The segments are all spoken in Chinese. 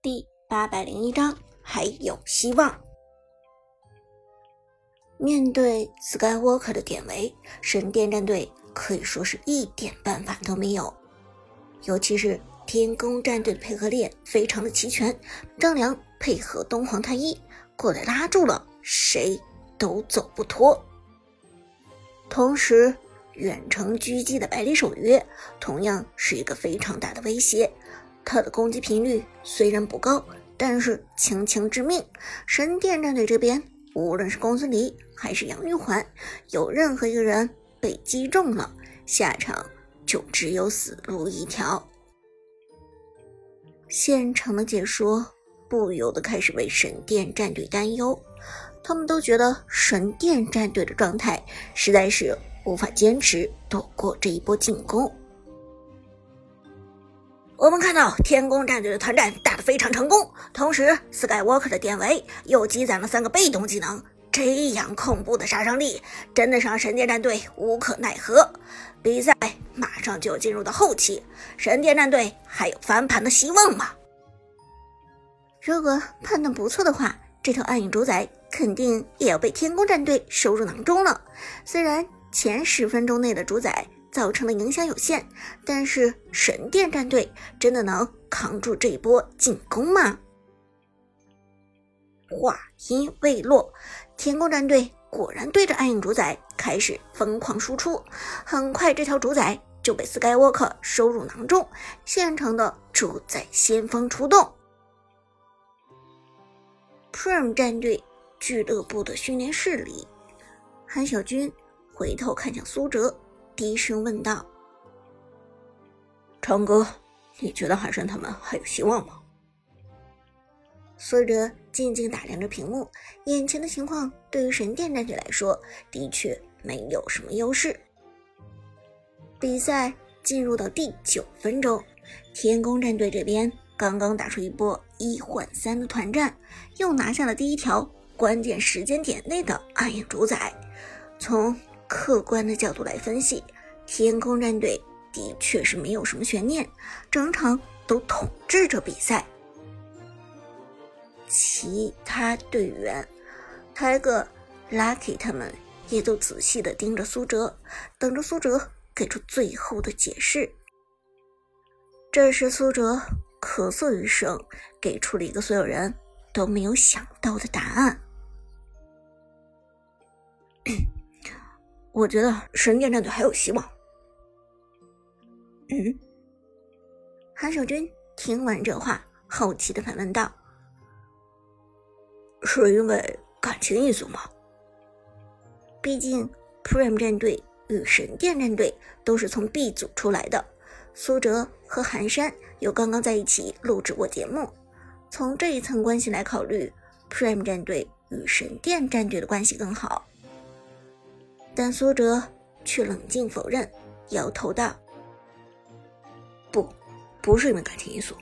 第八百零一章还有希望。面对 Skywalker 的典韦，神殿战队可以说是一点办法都没有。尤其是天宫战队的配合链非常的齐全，张良配合东皇太一过来拉住了，谁都走不脱。同时，远程狙击的百里守约同样是一个非常大的威胁。他的攻击频率虽然不高，但是轻轻致命。神殿战队这边，无论是公孙离还是杨玉环，有任何一个人被击中了，下场就只有死路一条。现场的解说不由得开始为神殿战队担忧，他们都觉得神殿战队的状态实在是无法坚持躲过这一波进攻。我们看到天宫战队的团战打得非常成功，同时 Skywalker 的典韦又积攒了三个被动技能，这样恐怖的杀伤力，真的让神殿战队无可奈何。比赛马上就要进入到后期，神殿战队还有翻盘的希望吗？如果判断不错的话，这条暗影主宰肯定也要被天宫战队收入囊中了。虽然前十分钟内的主宰。造成的影响有限，但是神殿战队真的能扛住这一波进攻吗？话音未落，天宫战队果然对着暗影主宰开始疯狂输出，很快这条主宰就被 Skywalker 收入囊中，现成的主宰先锋出动。Prime 战队俱乐部的训练室里，韩小军回头看向苏哲。低声问道：“长哥，你觉得海神他们还有希望吗？”苏哲静静打量着屏幕，眼前的情况对于神殿战队来说的确没有什么优势。比赛进入到第九分钟，天宫战队这边刚刚打出一波一换三的团战，又拿下了第一条关键时间点内的暗影主宰。从客观的角度来分析，天空战队的确是没有什么悬念，整场都统治着比赛。其他队员泰哥、Lucky 他们也都仔细的盯着苏哲，等着苏哲给出最后的解释。这时，苏哲咳嗽一声，给出了一个所有人都没有想到的答案。我觉得神殿战队还有希望。嗯，韩守军听完这话，好奇的反问道：“是因为感情因素吗？毕竟 Prime 战队与神殿战队都是从 B 组出来的，苏哲和寒山又刚刚在一起录制过节目，从这一层关系来考虑，Prime 战队与神殿战队的关系更好。”但苏哲却冷静否认，摇头道：“不，不是因为感情因素。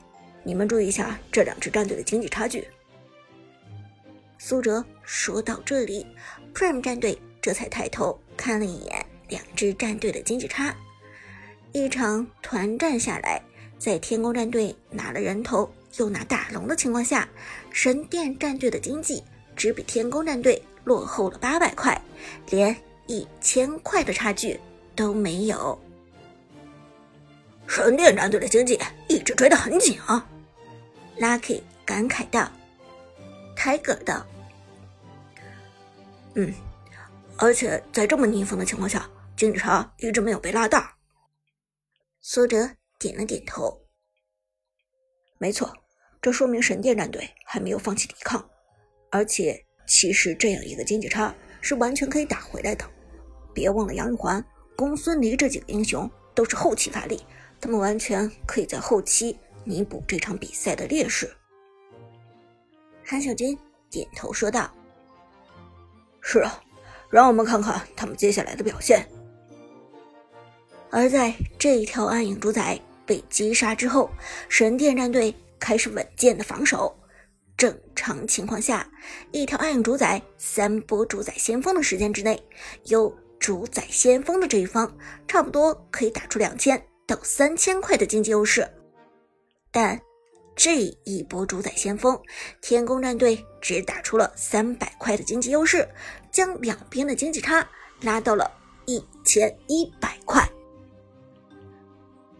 你们注意一下这两支战队的经济差距。”苏哲说到这里，Prime 战队这才抬头看了一眼两支战队的经济差。一场团战下来，在天宫战队拿了人头又拿大龙的情况下，神殿战队的经济只比天宫战队落后了八百块，连。一千块的差距都没有，神殿战队的经济一直追得很紧啊！Lucky 感慨道：“Tiger 道，嗯，而且在这么逆风的情况下，经济差一直没有被拉大。”苏哲点了点头：“没错，这说明神殿战队还没有放弃抵抗，而且其实这样一个经济差是完全可以打回来的。”别忘了杨玉环、公孙离这几个英雄都是后期发力，他们完全可以在后期弥补这场比赛的劣势。韩小军点头说道：“是啊，让我们看看他们接下来的表现。”而在这一条暗影主宰被击杀之后，神殿战队开始稳健的防守。正常情况下，一条暗影主宰三波主宰先锋的时间之内，有。主宰先锋的这一方，差不多可以打出两千到三千块的经济优势，但这一波主宰先锋，天宫战队只打出了三百块的经济优势，将两边的经济差拉到了一千一百块。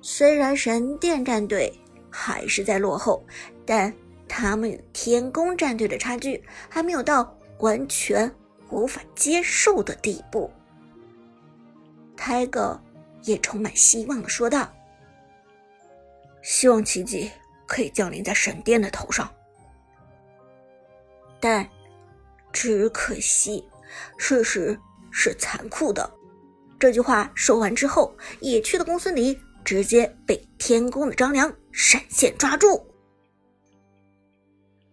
虽然神殿战队还是在落后，但他们与天宫战队的差距还没有到完全无法接受的地步。泰戈也充满希望的说道：“希望奇迹。”可以降临在神殿的头上，但只可惜，事实是残酷的。这句话说完之后，野区的公孙离直接被天宫的张良闪现抓住。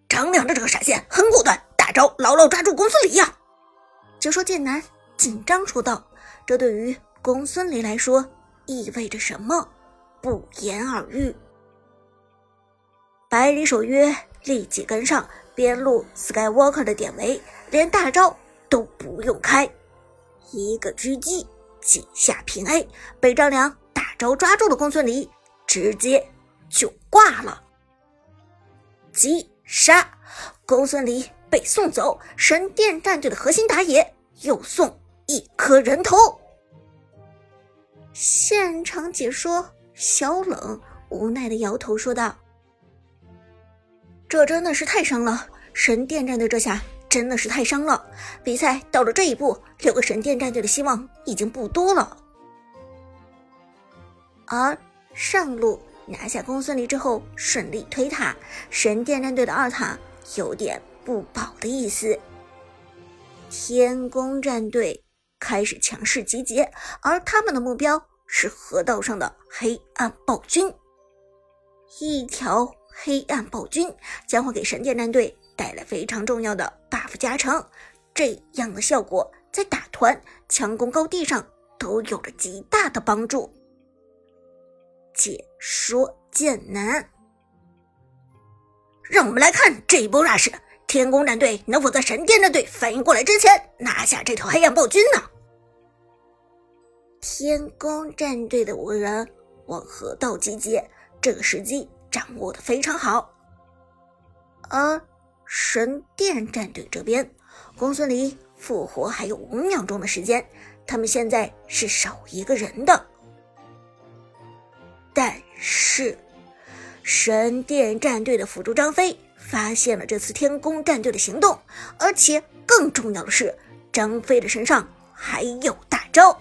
张良的这个闪现很果断，大招牢牢抓住公孙离呀！就说剑南紧张说道：“这对于公孙离来说意味着什么？不言而喻。”百里守约立即跟上，边路 Skywalker 的典韦，连大招都不用开，一个狙击几下平 A，被张良大招抓住的公孙离直接就挂了。击杀公孙离被送走，神殿战队的核心打野又送一颗人头。现场解说，小冷无奈的摇头说道。这真的是太伤了！神殿战队这下真的是太伤了。比赛到了这一步，留个神殿战队的希望已经不多了。而上路拿下公孙离之后，顺利推塔，神殿战队的二塔有点不保的意思。天宫战队开始强势集结，而他们的目标是河道上的黑暗暴君，一条。黑暗暴君将会给神殿战队带来非常重要的 buff 加成，这样的效果在打团、强攻高地上都有着极大的帮助。解说剑南，让我们来看这一波 rush，天宫战队能否在神殿战队反应过来之前拿下这条黑暗暴君呢？天宫战队的五个人往河道集结，这个时机。掌握的非常好，而神殿战队这边，公孙离复活还有五秒钟的时间，他们现在是少一个人的。但是神殿战队的辅助张飞发现了这次天宫战队的行动，而且更重要的是，张飞的身上还有大招。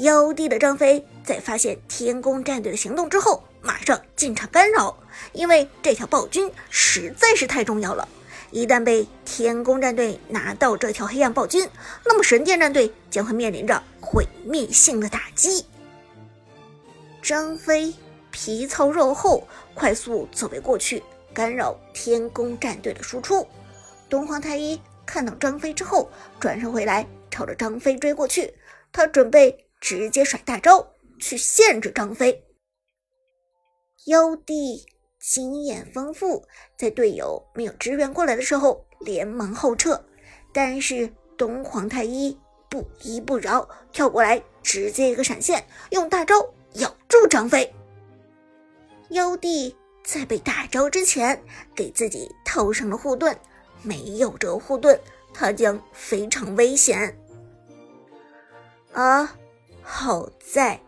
妖帝的张飞在发现天宫战队的行动之后。马上进场干扰，因为这条暴君实在是太重要了。一旦被天宫战队拿到这条黑暗暴君，那么神殿战队将会面临着毁灭性的打击。张飞皮糙肉厚，快速走位过去，干扰天宫战队的输出。东皇太一看到张飞之后，转身回来，朝着张飞追过去，他准备直接甩大招去限制张飞。妖帝经验丰富，在队友没有支援过来的时候，连忙后撤。但是东皇太一不依不饶，跳过来直接一个闪现，用大招咬住张飞。妖帝在被大招之前，给自己套上了护盾，没有这护盾，他将非常危险。啊，好在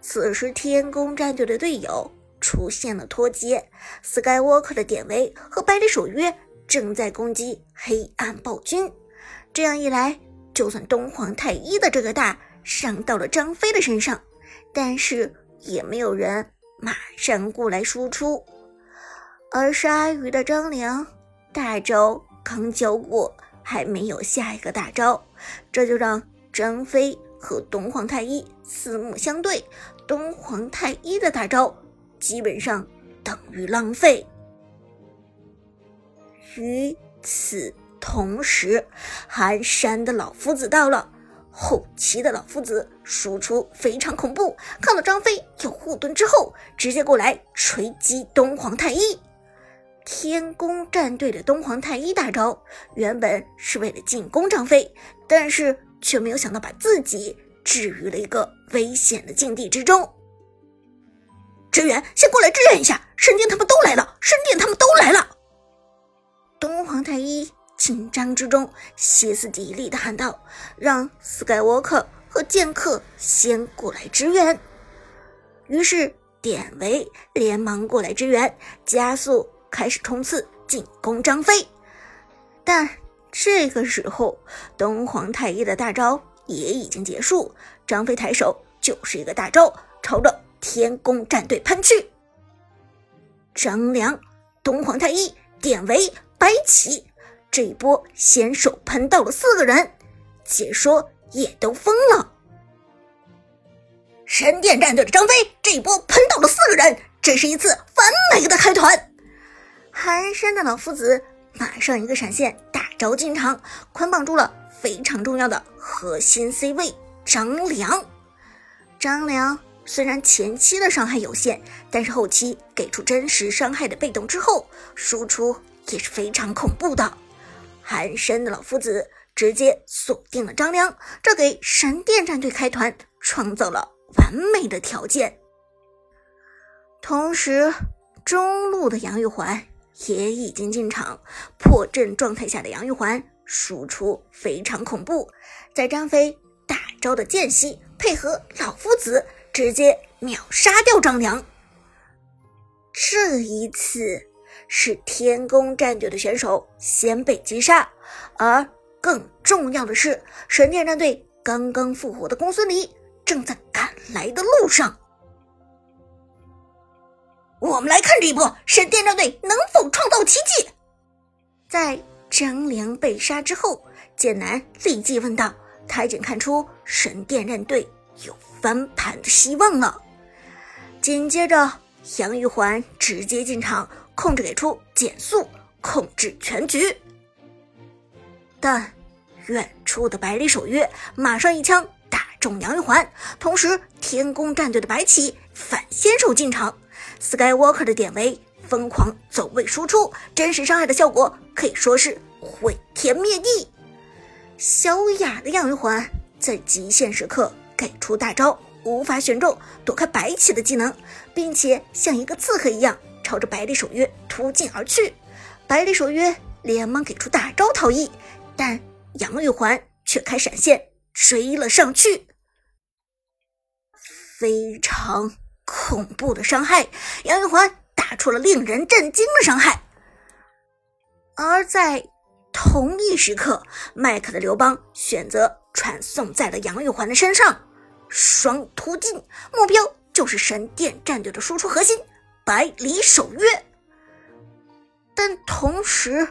此时天宫战队的队友。出现了脱节，Skywalker 的典韦和百里守约正在攻击黑暗暴君。这样一来，就算东皇太一的这个大伤到了张飞的身上，但是也没有人马上过来输出。而鲨鱼的张良大招刚交过，还没有下一个大招，这就让张飞和东皇太一四目相对。东皇太一的大招。基本上等于浪费。与此同时，寒山的老夫子到了。后期的老夫子输出非常恐怖，看到张飞有护盾之后，直接过来锤击东皇太一。天宫战队的东皇太一大招原本是为了进攻张飞，但是却没有想到把自己置于了一个危险的境地之中。支援，先过来支援一下！神殿他们都来了，神殿他们都来了！东皇太一紧张之中歇斯底里的喊道：“让 Skywalker 和剑客先过来支援。”于是典韦连忙过来支援，加速开始冲刺进攻张飞。但这个时候，东皇太一的大招也已经结束，张飞抬手就是一个大招，朝着天宫战队喷去。张良、东皇太一、典韦、白起这一波先手喷到了四个人，解说也都疯了。神殿战队的张飞这一波喷到了四个人，这是一次完美的开团。寒山的老夫子马上一个闪现，大招进场，捆绑住了非常重要的核心 C 位张良。张良虽然前期的伤害有限，但是后期给出真实伤害的被动之后，输出也是非常恐怖的。寒山的老夫子直接锁定了张良，这给神殿战队开团创造了。完美的条件。同时，中路的杨玉环也已经进场，破阵状态下的杨玉环输出非常恐怖，在张飞大招的间隙，配合老夫子直接秒杀掉张良。这一次是天宫战队的选手先被击杀，而更重要的是，神殿战队刚刚复活的公孙离。正在赶来的路上，我们来看这一波神殿战队能否创造奇迹。在张良被杀之后，剑南立即问道：“他已经看出神殿战队有翻盘的希望了。”紧接着，杨玉环直接进场，控制给出减速，控制全局。但远处的百里守约马上一枪打。中杨玉环，同时天宫战队的白起反先手进场，Skywalker 的典韦疯狂走位输出，真实伤害的效果可以说是毁天灭地。小雅的杨玉环在极限时刻给出大招，无法选中躲开白起的技能，并且像一个刺客一样朝着百里守约突进而去。百里守约连忙给出大招逃逸，但杨玉环却开闪现。追了上去，非常恐怖的伤害，杨玉环打出了令人震惊的伤害。而在同一时刻，麦克的刘邦选择传送在了杨玉环的身上，双突进，目标就是神殿战队的输出核心百里守约。但同时，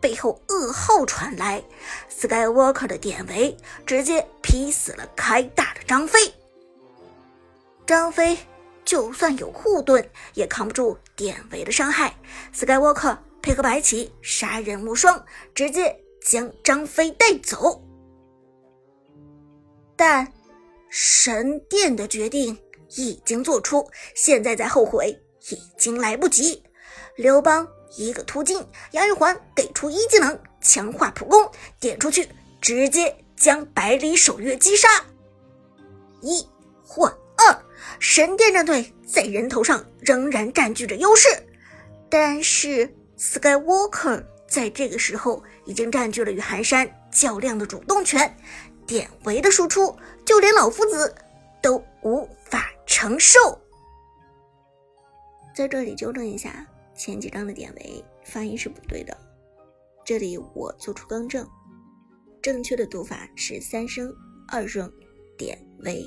背后噩耗传来，Skywalker 的典韦直接劈死了开大的张飞。张飞就算有护盾，也扛不住典韦的伤害。Skywalker 配合白起杀人无双，直接将张飞带走。但神殿的决定已经做出，现在再后悔已经来不及。刘邦。一个突进，杨玉环给出一技能强化普攻，点出去直接将百里守约击杀。一换，神殿战队在人头上仍然占据着优势，但是 Skywalker 在这个时候已经占据了与寒山较量的主动权，典韦的输出就连老夫子都无法承受。在这里纠正一下。前几章的典韦发音是不对的，这里我做出更正，正确的读法是三声二声典韦。